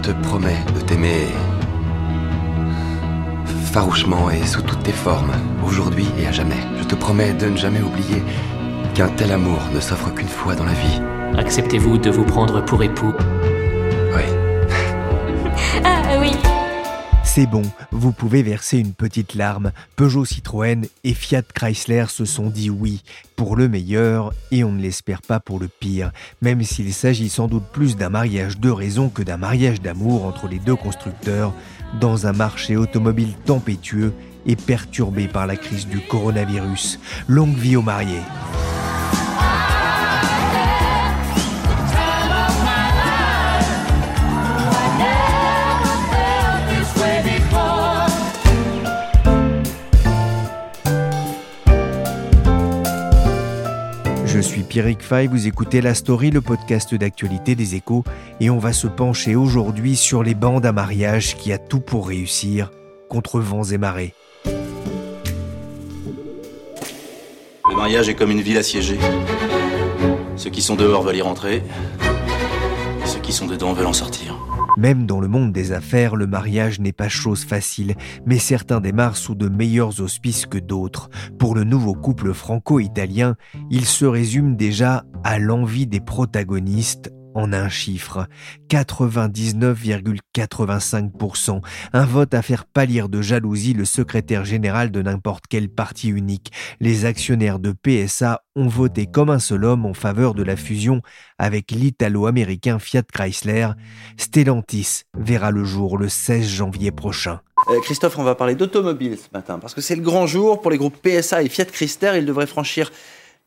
Te promets de t'aimer farouchement et sous toutes tes formes, aujourd'hui et à jamais. Je te promets de ne jamais oublier qu'un tel amour ne s'offre qu'une fois dans la vie. Acceptez-vous de vous prendre pour époux Oui. Ah oui. C'est bon, vous pouvez verser une petite larme. Peugeot Citroën et Fiat Chrysler se sont dit oui pour le meilleur et on ne l'espère pas pour le pire, même s'il s'agit sans doute plus d'un mariage de raison que d'un mariage d'amour entre les deux constructeurs dans un marché automobile tempétueux et perturbé par la crise du coronavirus. Longue vie aux mariés. Suis Pierrick Fay, vous écoutez La Story, le podcast d'actualité des échos, et on va se pencher aujourd'hui sur les bandes à mariage qui a tout pour réussir contre vents et marées. Le mariage est comme une ville assiégée. Ceux qui sont dehors veulent y rentrer, ceux qui sont dedans veulent en sortir. Même dans le monde des affaires, le mariage n'est pas chose facile, mais certains démarrent sous de meilleurs auspices que d'autres. Pour le nouveau couple franco-italien, il se résume déjà à l'envie des protagonistes en un chiffre, 99,85%, un vote à faire pâlir de jalousie le secrétaire général de n'importe quel parti unique. Les actionnaires de PSA ont voté comme un seul homme en faveur de la fusion avec l'italo-américain Fiat Chrysler. Stellantis verra le jour le 16 janvier prochain. Euh, Christophe, on va parler d'automobile ce matin, parce que c'est le grand jour pour les groupes PSA et Fiat Chrysler. Ils devraient franchir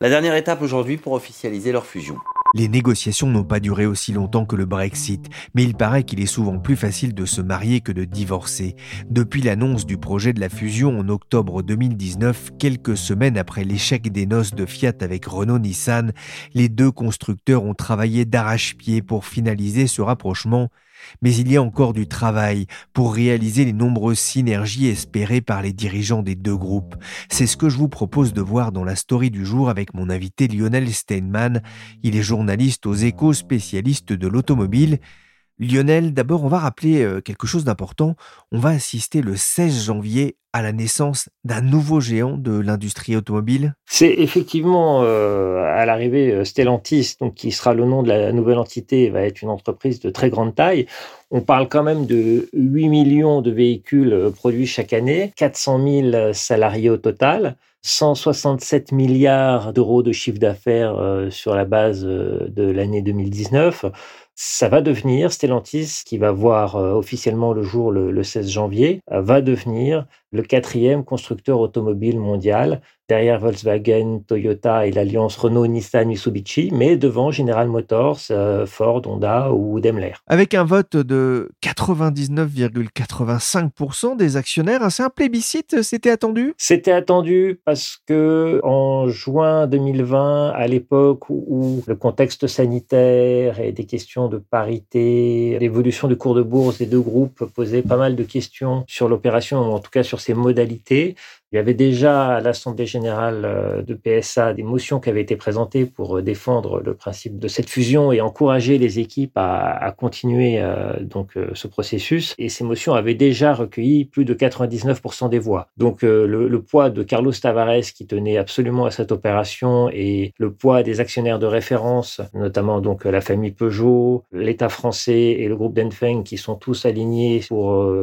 la dernière étape aujourd'hui pour officialiser leur fusion. Les négociations n'ont pas duré aussi longtemps que le Brexit, mais il paraît qu'il est souvent plus facile de se marier que de divorcer. Depuis l'annonce du projet de la fusion en octobre 2019, quelques semaines après l'échec des noces de Fiat avec Renault-Nissan, les deux constructeurs ont travaillé d'arrache-pied pour finaliser ce rapprochement. Mais il y a encore du travail pour réaliser les nombreuses synergies espérées par les dirigeants des deux groupes. C'est ce que je vous propose de voir dans la story du jour avec mon invité Lionel Steinman. Il est journaliste aux échos, spécialiste de l'automobile. Lionel, d'abord, on va rappeler euh, quelque chose d'important. On va assister le 16 janvier à la naissance d'un nouveau géant de l'industrie automobile. C'est effectivement euh, à l'arrivée euh, Stellantis, qui sera le nom de la nouvelle entité, va être une entreprise de très grande taille. On parle quand même de 8 millions de véhicules produits chaque année, 400 000 salariés au total. 167 milliards d'euros de chiffre d'affaires sur la base de l'année 2019 ça va devenir, Stellantis, qui va voir officiellement le jour le, 16 janvier, va devenir le quatrième constructeur automobile mondial derrière Volkswagen, Toyota et l'alliance Renault-Nissan-Mitsubishi, mais devant General Motors, euh, Ford, Honda ou Daimler. Avec un vote de 99,85% des actionnaires, c'est un plébiscite, c'était attendu? C'était attendu parce que en juin 2020, à l'époque où le contexte sanitaire et des questions de parité, l'évolution du cours de bourse des deux groupes posaient pas mal de questions sur l'opération, en tout cas sur ses modalités, il y avait déjà à l'Assemblée générale euh, de PSA des motions qui avaient été présentées pour euh, défendre le principe de cette fusion et encourager les équipes à, continuer euh, donc ce processus. Et ces motions avaient déjà recueilli plus de 99% des voix. Donc le, poids de Carlos Tavares qui tenait absolument à cette opération et le poids des actionnaires de référence, notamment donc la famille Peugeot, l'État français et le groupe Denfeng qui sont tous alignés pour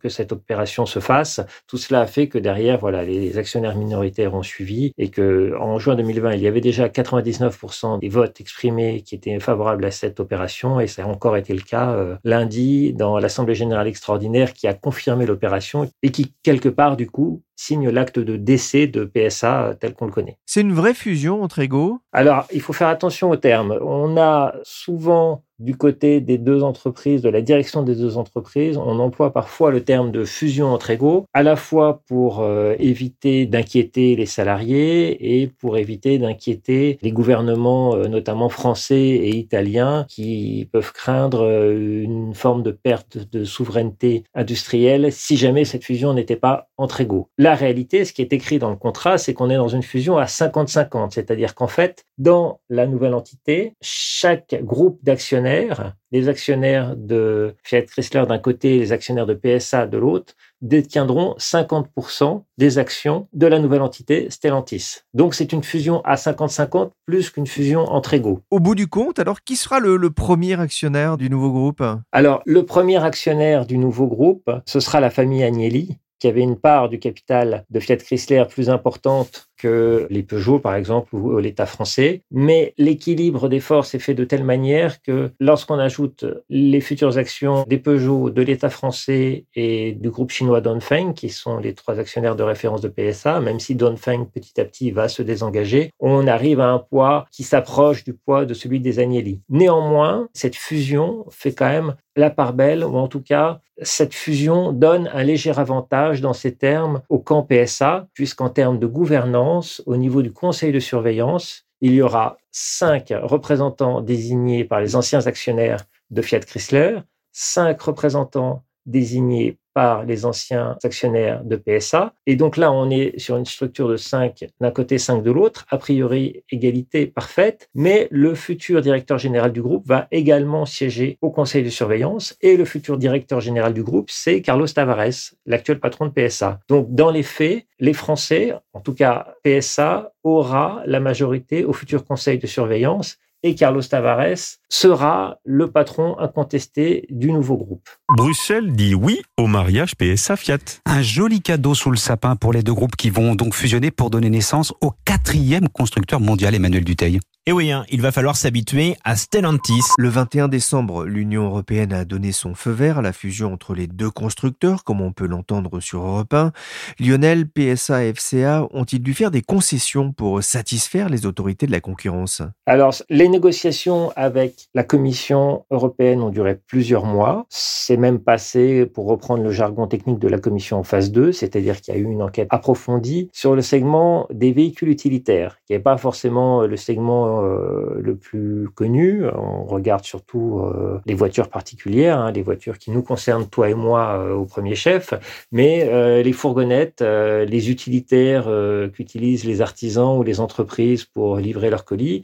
que cette opération se fasse, tout cela a fait que derrière voilà, les actionnaires minoritaires ont suivi et que en juin 2020, il y avait déjà 99% des votes exprimés qui étaient favorables à cette opération et ça a encore été le cas euh, lundi dans l'Assemblée générale extraordinaire qui a confirmé l'opération et qui quelque part du coup signe l'acte de décès de PSA tel qu'on le connaît. C'est une vraie fusion entre égaux? Alors, il faut faire attention aux termes. On a souvent du côté des deux entreprises, de la direction des deux entreprises, on emploie parfois le terme de fusion entre égaux, à la fois pour euh, éviter d'inquiéter les salariés et pour éviter d'inquiéter les gouvernements, euh, notamment français et italiens, qui peuvent craindre euh, une forme de perte de souveraineté industrielle si jamais cette fusion n'était pas entre égaux. La réalité, ce qui est écrit dans le contrat, c'est qu'on est dans une fusion à 50-50, c'est-à-dire qu'en fait, dans la nouvelle entité, chaque groupe d'actionnaires, les actionnaires de Fiat Chrysler d'un côté et les actionnaires de PSA de l'autre, détiendront 50% des actions de la nouvelle entité Stellantis. Donc c'est une fusion à 50-50 plus qu'une fusion entre égaux. Au bout du compte, alors qui sera le, le premier actionnaire du nouveau groupe? Alors le premier actionnaire du nouveau groupe, ce sera la famille Agnelli, qui avait une part du capital de Fiat Chrysler plus importante que les Peugeot, par exemple, ou l'État français. Mais l'équilibre des forces est fait de telle manière que lorsqu'on ajoute les futures actions des Peugeot, de l'État français et du groupe chinois Dongfeng, qui sont les trois actionnaires de référence de PSA, même si Dongfeng petit à petit va se désengager, on arrive à un poids qui s'approche du poids de celui des Agnelli. Néanmoins, cette fusion fait quand même la part belle, ou en tout cas, cette fusion donne un léger avantage dans ces termes au camp PSA, puisqu'en termes de gouvernance, au niveau du conseil de surveillance, il y aura cinq représentants désignés par les anciens actionnaires de Fiat Chrysler, cinq représentants désignés par les anciens actionnaires de PSA. Et donc là, on est sur une structure de 5 d'un côté, 5 de l'autre, a priori égalité parfaite, mais le futur directeur général du groupe va également siéger au conseil de surveillance et le futur directeur général du groupe, c'est Carlos Tavares, l'actuel patron de PSA. Donc dans les faits, les Français, en tout cas PSA, aura la majorité au futur conseil de surveillance et Carlos Tavares sera le patron incontesté du nouveau groupe. Bruxelles dit oui au mariage PSA Fiat. Un joli cadeau sous le sapin pour les deux groupes qui vont donc fusionner pour donner naissance au quatrième constructeur mondial Emmanuel Duteil. Et oui, hein, il va falloir s'habituer à Stellantis. Le 21 décembre, l'Union européenne a donné son feu vert à la fusion entre les deux constructeurs, comme on peut l'entendre sur Europe 1. Lionel, PSA et FCA ont-ils dû faire des concessions pour satisfaire les autorités de la concurrence? Alors, les négociations avec la Commission européenne ont duré plusieurs mois. C'est même passé, pour reprendre le jargon technique de la Commission en phase 2, c'est-à-dire qu'il y a eu une enquête approfondie sur le segment des véhicules utilitaires, qui n'est pas forcément le segment euh, le plus connu. On regarde surtout euh, les voitures particulières, hein, les voitures qui nous concernent, toi et moi, euh, au premier chef, mais les fourgonnettes, les utilitaires qu'utilisent les artisans ou les entreprises pour livrer leurs colis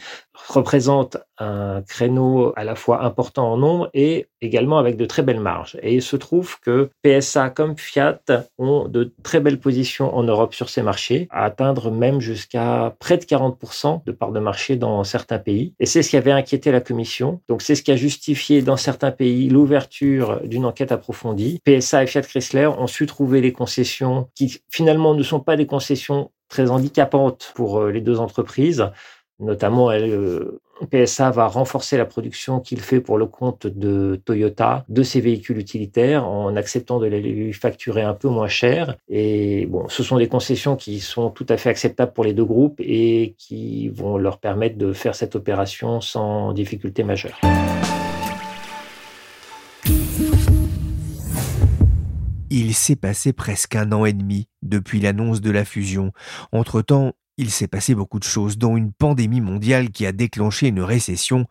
représentent un créneau à la fois important en nombre et également avec de très belles marges. Et il se trouve que PSA comme Fiat ont de très belles positions en Europe sur ces marchés, à atteindre même jusqu'à près de 40% de part de marché dans certains pays. Et c'est ce qui avait inquiété la Commission. Donc c'est ce qui a justifié dans certains pays l'ouverture d'une enquête approfondie. PSA et Fiat Chrysler ont su trouver les concessions qui finalement ne sont pas des concessions très handicapantes pour euh, les deux entreprises. Notamment, elle, euh, PSA va renforcer la production qu'il fait pour le compte de Toyota de ses véhicules utilitaires en acceptant de les lui facturer un peu moins cher. Et bon, ce sont des concessions qui sont tout à fait acceptables pour les deux groupes et qui vont leur permettre de faire cette opération sans difficulté majeure. Il s'est passé presque un an et demi depuis l'annonce de la fusion. Entre-temps, il s'est passé beaucoup de choses, dont une pandémie mondiale qui a déclenché une récession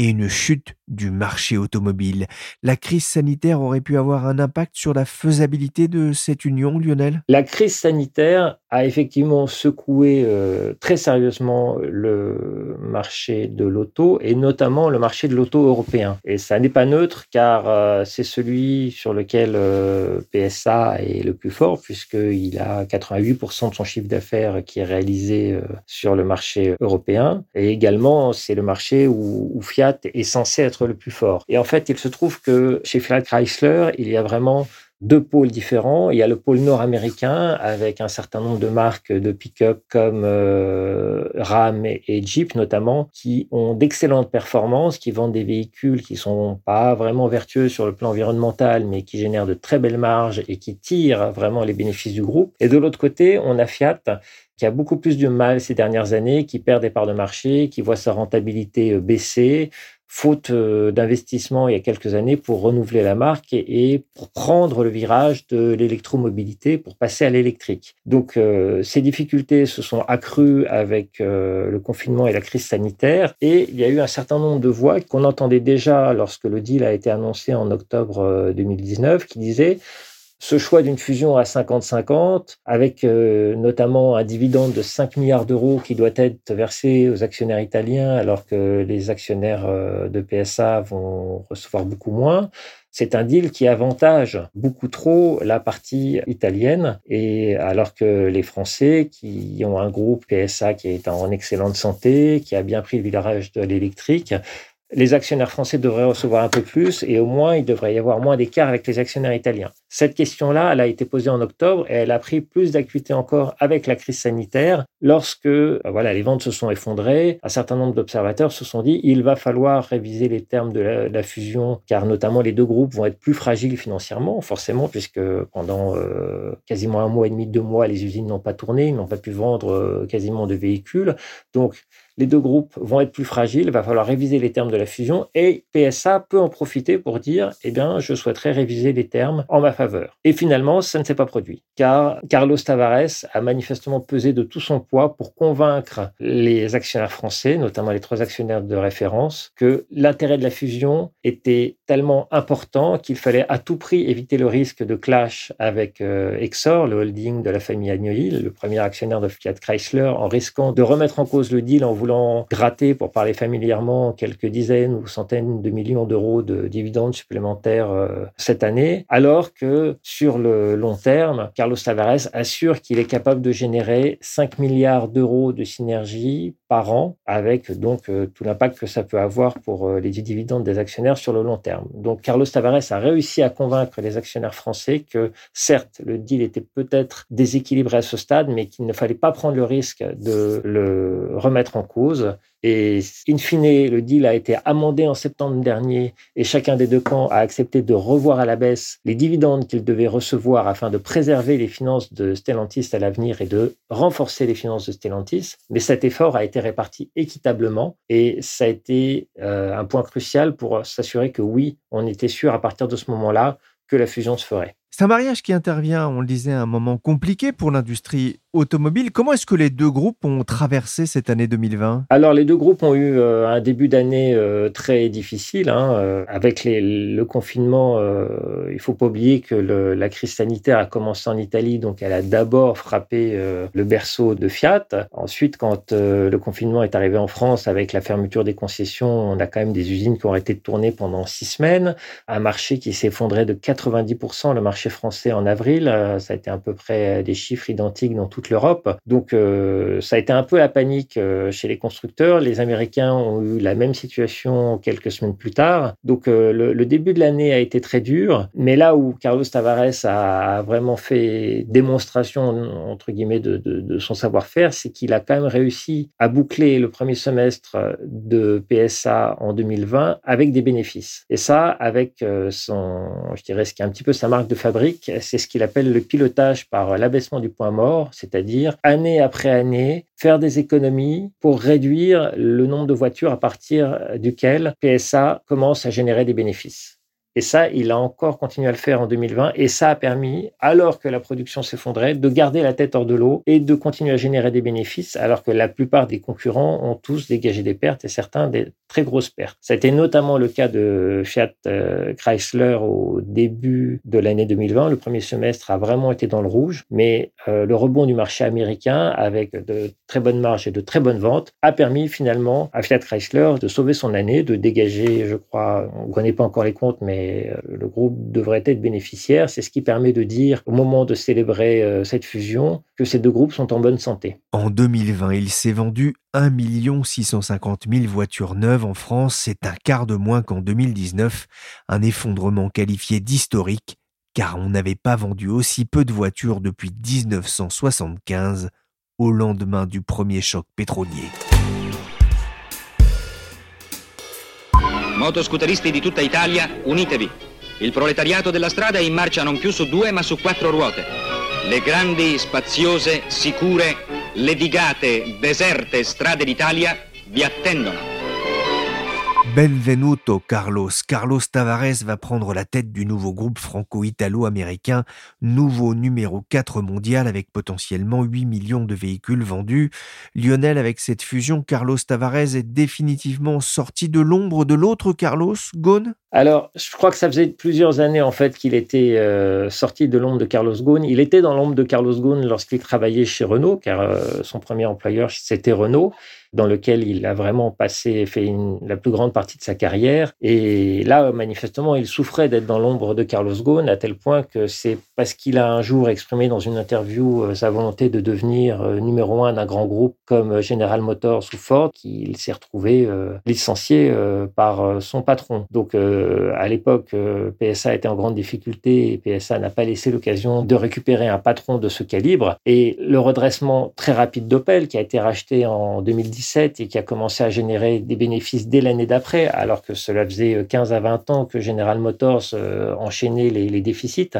et une chute du marché automobile. La crise sanitaire aurait pu avoir un impact sur la faisabilité de cette union, Lionel? La crise sanitaire a effectivement secoué euh, très sérieusement le marché de l'auto et notamment le marché de l'auto européen. Et ça n'est pas neutre car euh, c'est celui sur lequel euh, PSA est le plus fort puisqu'il a 88% de son chiffre d'affaires qui est réalisé sur le marché européen. Et également, c'est le marché où, où Fiat est censé être le plus fort. Et en fait, il se trouve que chez Fiat Chrysler, il y a vraiment deux pôles différents. Il y a le pôle nord-américain avec un certain nombre de marques de pick-up comme euh, Ram et, Jeep notamment, qui ont d'excellentes performances, qui vendent des véhicules qui sont pas vraiment vertueux sur le plan environnemental, mais qui génèrent de très belles marges et qui tirent vraiment les bénéfices du groupe. Et de l'autre côté, on a Fiat qui a beaucoup plus de mal ces dernières années, qui perd des parts de marché, qui voit sa rentabilité euh, baisser, faute euh, d'investissement il y a quelques années pour renouveler la marque et, pour prendre le virage de l'électromobilité pour passer à l'électrique. Donc euh, ces difficultés se sont accrues avec le confinement et la crise sanitaire et il y a eu un certain nombre de voix qu'on entendait déjà lorsque le deal a été annoncé en octobre 2019 qui disaient ce choix d'une fusion à 50-50, avec euh, notamment un dividende de 5 milliards d'euros qui doit être versé aux actionnaires italiens, alors que les actionnaires euh, de PSA vont recevoir beaucoup moins. C'est un deal qui avantage beaucoup trop la partie italienne, et alors que les Français, qui ont un groupe PSA qui est en excellente santé, qui a bien pris le virage de l'électrique, les actionnaires français devraient recevoir un peu plus et au moins il devrait y avoir moins d'écart avec les actionnaires italiens. Cette question-là, elle a été posée en octobre et elle a pris plus d'acuité encore avec la crise sanitaire lorsque euh, voilà, les ventes se sont effondrées. Un certain nombre d'observateurs se sont dit il va falloir réviser les termes de la, fusion car notamment les deux groupes vont être plus fragiles financièrement, forcément, puisque pendant euh, quasiment un mois et demi, deux mois, les usines n'ont pas tourné, ils n'ont pas pu vendre euh, quasiment de véhicules. Donc les deux groupes vont être plus fragiles, il va falloir réviser les termes de la fusion et PSA peut en profiter pour dire eh bien, je souhaiterais réviser les termes en ma Et finalement, ça ne s'est pas produit car Carlos Tavares a manifestement pesé de tout son poids pour convaincre les actionnaires français, notamment les trois actionnaires de référence, que l'intérêt de la fusion était tellement important qu'il fallait à tout prix éviter le risque de clash avec euh, Exor, le holding de la famille Agnelli, le premier actionnaire de Fiat Chrysler, en risquant de remettre en cause le deal en voulant gratter, pour parler familièrement, quelques dizaines ou centaines de millions d'euros de dividendes supplémentaires euh, cette année, alors que sur le long terme, Carlos Tavares assure qu'il est capable de générer 5 milliards d'euros de synergie par an, avec donc euh, tout l'impact que ça peut avoir pour euh, les dividendes des actionnaires sur le long terme. Donc Carlos Tavares a réussi à convaincre les actionnaires français que certes, le deal était peut-être déséquilibré à ce stade, mais qu'il ne fallait pas prendre le risque de le remettre en cause et in fine, le deal a été amendé en septembre dernier et chacun des deux camps a accepté de revoir à la baisse les dividendes qu'ils devaient recevoir afin de préserver les finances de Stellantis à l'avenir et de renforcer les finances de Stellantis. Mais cet effort a été réparti équitablement et ça a été euh, un point crucial pour s'assurer que oui, on était sûr à partir de ce moment-là que la fusion se ferait. C'est un mariage qui intervient, on le disait, à un moment compliqué pour l'industrie automobile. Comment est-ce que les deux groupes ont traversé cette année 2020 Alors, les deux groupes ont eu euh, un début d'année euh, très difficile. Hein, euh, avec le confinement, il faut pas oublier que la crise sanitaire a commencé en Italie, donc elle a d'abord frappé le berceau de Fiat. Ensuite, quand le confinement est arrivé en France, avec la fermeture des concessions, on a quand même des usines qui ont été tournées pendant six semaines. Un marché qui s'est effondré de 90%, le marché français en avril. Ça a été à peu près des chiffres identiques dans tout l'Europe. Donc euh, ça a été un peu la panique euh, chez les constructeurs. Les Américains ont eu la même situation quelques semaines plus tard. Donc euh, le, début de l'année a été très dur, mais là où Carlos Tavares a vraiment fait démonstration entre guillemets de, de son savoir-faire, c'est qu'il a quand même réussi à boucler le premier semestre de PSA en 2020 avec des bénéfices. Et ça, avec son, je dirais, ce qui est un petit peu sa marque de fabrique, c'est ce qu'il appelle le pilotage par l'abaissement du point mort. C'est c'est-à-dire année après année faire des économies pour réduire le nombre de voitures à partir duquel PSA commence à générer des bénéfices. Et ça, il a encore continué à le faire en 2020. Et ça a permis, alors que la production s'effondrait, de garder la tête hors de l'eau et de continuer à générer des bénéfices, alors que la plupart des concurrents ont tous dégagé des pertes et certains des très grosses pertes. Été notamment le cas de Fiat euh, Chrysler au début de l'année 2020. Le premier semestre a vraiment été dans le rouge, mais euh, le rebond du marché américain, avec de très bonnes marges et de très bonnes ventes, a permis finalement à Fiat Chrysler de sauver son année, de dégager, je crois, on ne connaît pas encore les comptes, mais euh, le groupe devrait être bénéficiaire. C'est ce qui permet de dire, au moment de célébrer cette fusion, que ces deux groupes sont en bonne santé. En 2020, il s'est vendu 1 650 000 voitures neuves en France. C'est un quart de moins qu'en 2019, un effondrement qualifié d'historique car on n'avait pas vendu aussi peu de voitures depuis 1975, au lendemain du premier choc pétrolier. Motoscooteristi di tutta Italia, unitevi. Il proletariato della strada è in marcia non più su due ma su quattro ruote. Le grandi, spaziose, sicure, ledigate, deserte strade d'Italia vi attendono. Benvenuto Carlos. Carlos Tavares va prendre la tête du nouveau groupe franco-italo-américain, nouveau numéro 4 mondial avec potentiellement 8 millions de véhicules vendus. Lionel, avec cette fusion, Carlos Tavares est définitivement sorti de l'ombre de l'autre Carlos Ghosn? Alors, je crois que ça faisait plusieurs années en fait qu'il était euh, sorti de l'ombre de Carlos Ghosn. Il était dans l'ombre de Carlos Ghosn lorsqu'il travaillait chez Renault, car euh, son premier employeur c'était Renault dans lequel il a vraiment passé, fait la plus grande partie de sa carrière. Et là, manifestement, il souffrait d'être dans l'ombre de Carlos Ghosn à tel point que c'est parce qu'il a un jour exprimé dans une interview euh, sa volonté de devenir euh, numéro un d'un grand groupe comme euh, General Motors ou Ford qu'il s'est retrouvé licencié par son patron. Donc, à l'époque, PSA était en grande difficulté et PSA n'a pas laissé l'occasion de récupérer un patron de ce calibre. Et le redressement très rapide d'Opel, qui a été racheté en 2010, et qui a commencé à générer des bénéfices dès l'année d'après, alors que cela faisait 15 à 20 ans que General Motors euh, enchaînait les, déficits,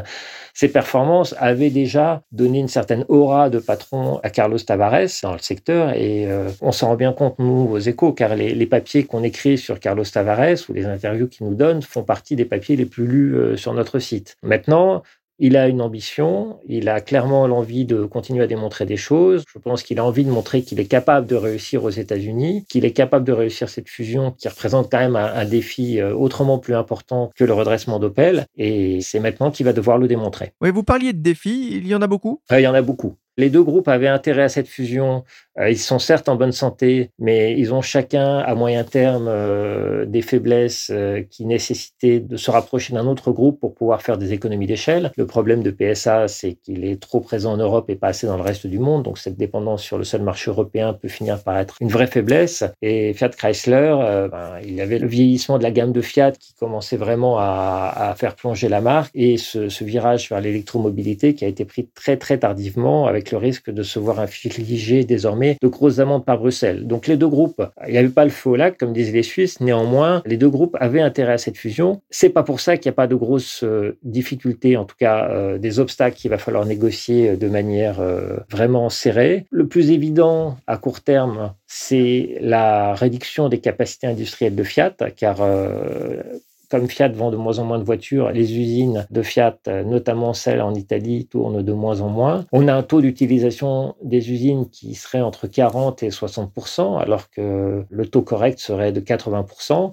ces performances avaient déjà donné une certaine aura de patron à Carlos Tavares dans le secteur et euh, on s'en rend bien compte nous aux échos car les, papiers qu'on écrit sur Carlos Tavares ou les interviews qu'il nous donne font partie des papiers les plus lus euh, sur notre site. Maintenant, il a une ambition, il a clairement l'envie de continuer à démontrer des choses. Je pense qu'il a envie de montrer qu'il est capable de réussir aux États-Unis, qu'il est capable de réussir cette fusion qui représente quand même un, défi euh, autrement plus important que le redressement d'Opel. Et c'est maintenant qu'il va devoir le démontrer. Oui, vous parliez de défis, il y en a beaucoup? Euh, Il y en a beaucoup. Les deux groupes avaient intérêt à cette fusion. Euh, ils sont certes en bonne santé, mais ils ont chacun à moyen terme euh, des faiblesses euh, qui nécessitaient de se rapprocher d'un autre groupe pour pouvoir faire des économies d'échelle. Le problème de PSA, c'est qu'il est trop présent en Europe et pas assez dans le reste du monde. Donc cette dépendance sur le seul marché européen peut finir par être une vraie faiblesse. Et Fiat Chrysler, ben, il y avait le vieillissement de la gamme de Fiat qui commençait vraiment à, à faire plonger la marque et ce, ce virage vers l'électromobilité qui a été pris très très tardivement avec le risque de se voir infliger désormais de grosses amendes par Bruxelles. Donc les deux groupes, il n'y avait pas le feu au lac, comme disaient les Suisses, néanmoins, les deux groupes avaient intérêt à cette fusion. C'est pas pour ça qu'il n'y a pas de grosses euh, difficultés, en tout cas euh, des obstacles qu'il va falloir négocier de manière euh, vraiment serrée. Le plus évident à court terme, c'est la réduction des capacités industrielles de Fiat, car comme Fiat vend de moins en moins de voitures, les usines de Fiat, notamment celles en Italie, tournent de moins en moins. On a un taux d'utilisation des usines qui serait entre 40 et 60 alors que le taux correct serait de 80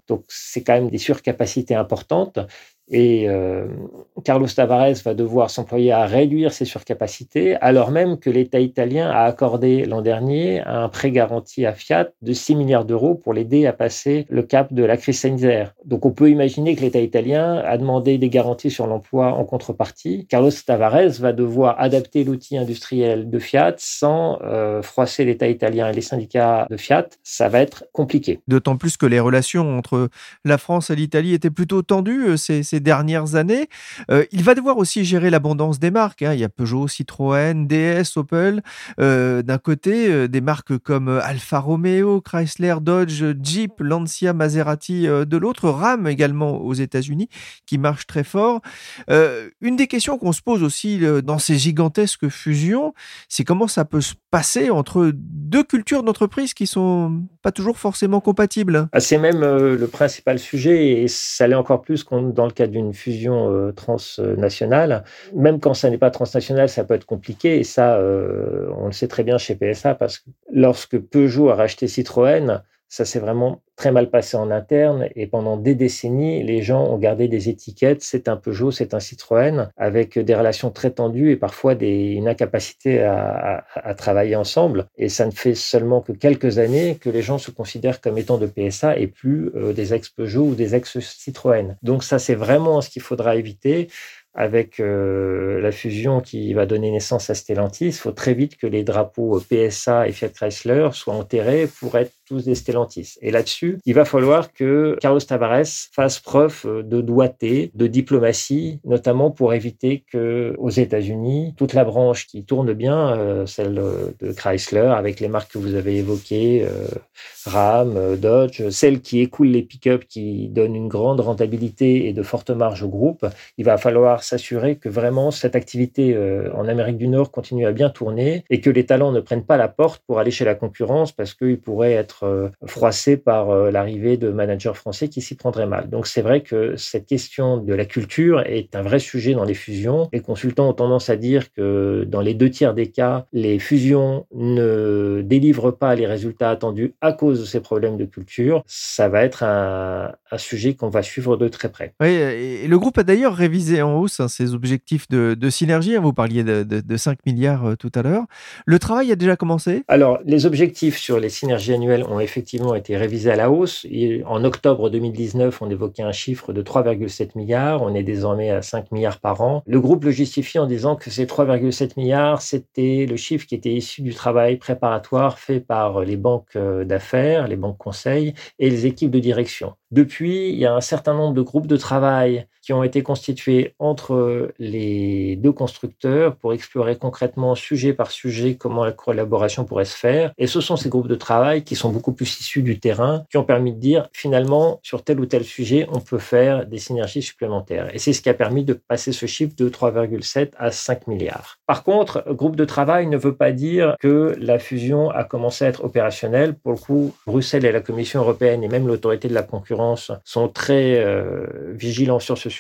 Donc c'est quand même des surcapacités importantes. Et euh, Carlos Tavares va devoir s'employer à réduire ses surcapacités, alors même que l'État italien a accordé l'an dernier un prêt garanti à Fiat de 6 milliards d'euros pour l'aider à passer le cap de la crise sanitaire. Donc on peut imaginer que l'État italien a demandé des garanties sur l'emploi en contrepartie. Carlos Tavares va devoir adapter l'outil industriel de Fiat sans euh, froisser l'État italien et les syndicats de Fiat. Ça va être compliqué. D'autant plus que les relations entre la France et l'Italie étaient plutôt tendues euh, ces dernières années. Euh, il va devoir aussi gérer l'abondance des marques. Hein. Il y a Peugeot, Citroën, DS, Opel. Euh, d'un côté, euh, des marques comme Alfa Romeo, Chrysler, Dodge, Jeep, Lancia, Maserati de l'autre, Ram également aux États-Unis, qui marche très fort. une des questions qu'on se pose aussi dans ces gigantesques fusions, c'est comment ça peut se passer entre deux cultures d'entreprise qui sont pas toujours forcément compatibles? Ah, c'est même le principal sujet et ça l'est encore plus dans le cas d'une fusion euh, transnationale. Même quand ça n'est pas transnational, ça peut être compliqué. Et ça, euh, on le sait très bien chez PSA parce que lorsque Peugeot a racheté Citroën, ça s'est vraiment très mal passé en interne et pendant des décennies, les gens ont gardé des étiquettes, c'est un Peugeot, c'est un Citroën, avec des relations très tendues et parfois des, une incapacité à, travailler ensemble. Et ça ne fait seulement que quelques années que les gens se considèrent comme étant de PSA et plus euh, des ex-Peugeot ou des ex-Citroën. Donc ça, c'est vraiment ce qu'il faudra éviter avec euh, la fusion qui va donner naissance à Stellantis, il faut très vite que les drapeaux PSA et Fiat Chrysler soient enterrés pour être tous des Stellantis. Et là-dessus, il va falloir que Carlos Tavares fasse preuve de doigté, de diplomatie, notamment pour éviter que aux États-Unis, toute la branche qui tourne bien, euh, celle de Chrysler, avec les marques que vous avez évoquées, euh, Ram, euh, Dodge, celle qui écoule les pick-up, qui donne une grande rentabilité et de fortes marges au groupe, il va falloir s'assurer que vraiment cette activité en Amérique du Nord continue à bien tourner et que les talents ne prennent pas la porte pour aller chez la concurrence parce qu'ils pourraient être froissés par l'arrivée de managers français qui s'y prendraient mal. Donc c'est vrai que cette question de la culture est un vrai sujet dans les fusions. Les consultants ont tendance à dire que dans les deux tiers des cas, les fusions ne délivrent pas les résultats attendus à cause de ces problèmes de culture. Ça va être un, sujet qu'on va suivre de très près. Oui, et le groupe a d'ailleurs révisé en hausse hein, ses objectifs de, synergie. Vous parliez de, de, 5 milliards euh, tout à l'heure. Le travail a déjà commencé? Alors, les objectifs sur les synergies annuelles ont effectivement été révisés à la hausse. en octobre 2019, on évoquait un chiffre de 3,7 milliards. On est désormais à 5 milliards par an. Le groupe le justifie en disant que ces 3,7 milliards, c'était le chiffre qui était issu du travail préparatoire fait par les banques euh, d'affaires, les banques conseils et les équipes de direction. Depuis, il y a un certain nombre de groupes de travail qui ont été constitués entre les deux constructeurs pour explorer concrètement, sujet par sujet, comment la collaboration pourrait se faire. Et ce sont ces groupes de travail qui sont beaucoup plus issus du terrain, qui ont permis de dire, finalement, sur tel ou tel sujet, on peut faire des synergies supplémentaires. Et c'est ce qui a permis de passer ce chiffre de 3,7 à 5 milliards. Par contre, groupe de travail ne veut pas dire que la fusion a commencé à être opérationnelle. Pour le coup, Bruxelles et la Commission européenne et même l'autorité de la concurrence sont très euh, vigilants sur ce sujet.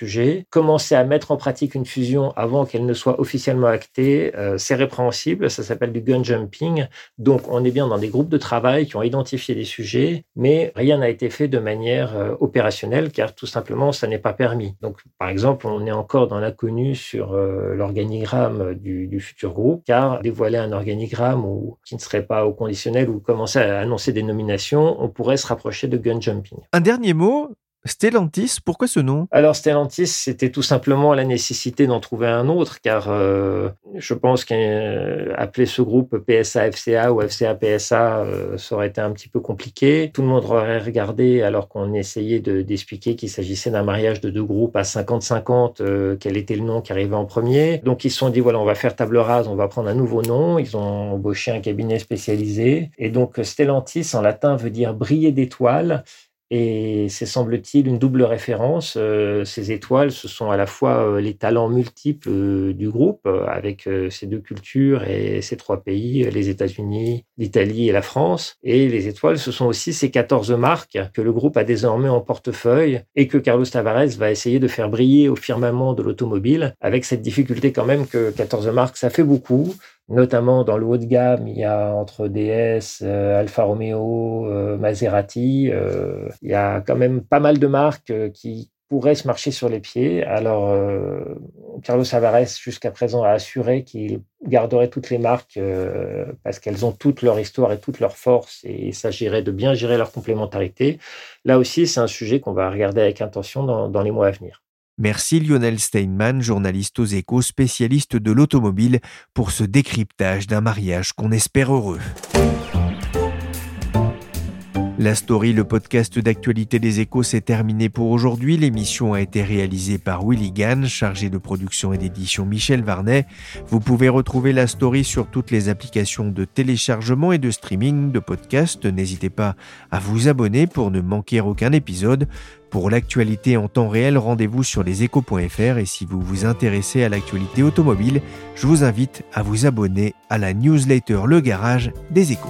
Commencer à mettre en pratique une fusion avant qu'elle ne soit officiellement actée, euh, c'est répréhensible. Ça s'appelle du gun jumping. Donc, on est bien dans des groupes de travail qui ont identifié des sujets, mais rien n'a été fait de manière euh, opérationnelle car tout simplement, ça n'est pas permis. Donc, par exemple, on est encore dans l'inconnu sur euh, l'organigramme du, du, futur groupe car dévoiler un organigramme ou, qui ne serait pas au conditionnel ou commencer à annoncer des nominations, on pourrait se rapprocher de gun jumping. Un dernier mot, Stellantis, pourquoi ce nom? Alors Stellantis, c'était tout simplement la nécessité d'en trouver un autre, car euh, je pense qu'appeler ce groupe PSA FCA ou FCA PSA, euh, ça aurait été un petit peu compliqué. Tout le monde aurait regardé alors qu'on essayait d'expliquer qu'il s'agissait d'un mariage de deux groupes à 50-50, euh, quel était le nom qui arrivait en premier. Donc ils se sont dit, voilà, on va faire table rase, on va prendre un nouveau nom. Ils ont embauché un cabinet spécialisé. Et donc Stellantis, en latin, veut dire briller d'étoiles. Et c'est, semble-t-il, une double référence. Euh, ces étoiles, ce sont à la fois euh, les talents multiples euh, du groupe, avec ces deux cultures et ces trois pays, les États-Unis, l'Italie et la France. Et les étoiles, ce sont aussi ces 14 marques que le groupe a désormais en portefeuille et que Carlos Tavares va essayer de faire briller au firmament de l'automobile, avec cette difficulté quand même que 14 marques, ça fait beaucoup notamment dans le haut de gamme, il y a entre DS, euh, Alfa Romeo, euh, Maserati, euh, il y a quand même pas mal de marques qui pourraient se marcher sur les pieds. Alors, Carlos Alvarez, jusqu'à présent, a assuré qu'il garderait toutes les marques parce qu'elles ont toute leur histoire et toute leur force et il s'agirait de bien gérer leur complémentarité. Là aussi, c'est un sujet qu'on va regarder avec intention dans les mois à venir. Merci Lionel Steinman, journaliste aux échos, spécialiste de l'automobile, pour ce décryptage d'un mariage qu'on espère heureux. La story, le podcast d'actualité des échos, s'est terminé pour aujourd'hui. L'émission a été réalisée par Willy Gann, chargé de production et d'édition Michel Varnet. Vous pouvez retrouver la story sur toutes les applications de téléchargement et de streaming de podcasts. N'hésitez pas à vous abonner pour ne manquer aucun épisode. Pour l'actualité en temps réel, rendez-vous sur leséchos.fr et si vous vous intéressez à l'actualité automobile, je vous invite à vous abonner à la newsletter Le Garage des échos.